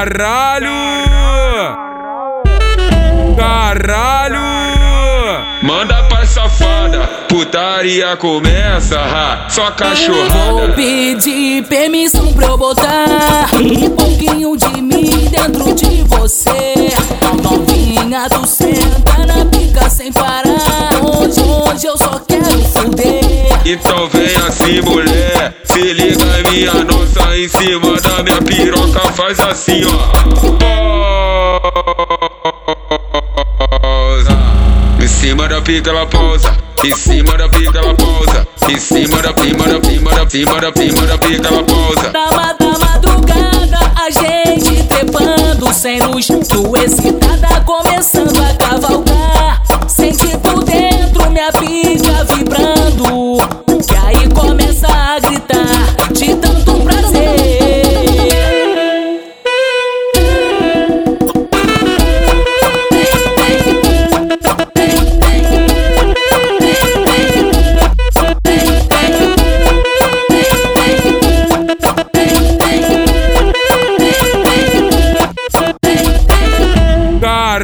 Caralho! Caralho! Manda pra safada, putaria começa, ha, só Vou cachorrada. pedir permissão pra eu botar um pouquinho de mim dentro de você. Novinha, tu senta na pica sem parar. Hoje, hoje eu só quero fuder. Então vem assim, mulher, se liga minha nossa em cima da minha piroca, faz assim, ó. Pausa. Em cima da pica ela pausa, em cima da pica ela pausa, em cima da cima da cima da cima da cima da pica ela pausa. Da, ma- da madrugada, a gente trepando sem luz. Tu excitada,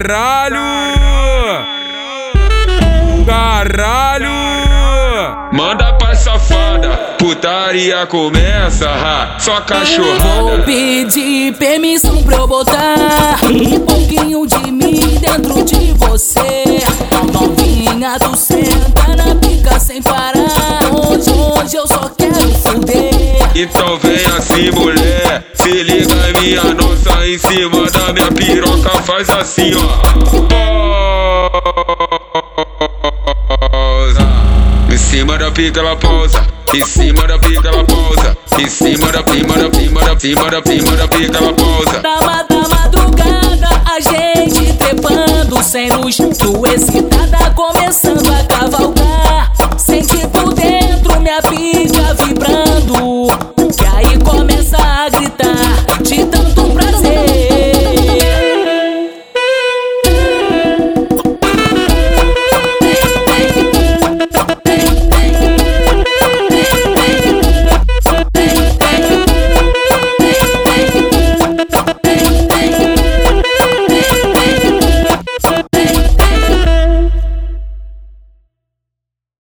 Caralho! Caralho! Manda pra safada, putaria começa, ha, só Vou cachorrada. pedir permissão pra eu botar um pouquinho de mim dentro de você. Novinha, tu senta na pica sem parar. Hoje, hoje eu só quero fuder. Então vem assim, mulher, se liga minha nossa em cima da minha piroca, faz assim, ó. Em cima da pica ela pausa, em cima da pica ela pausa, em cima da cima da cima da cima da cima da pica ela pausa. Da, ma- da madrugada, a gente trepando sem luz. Tu excitada,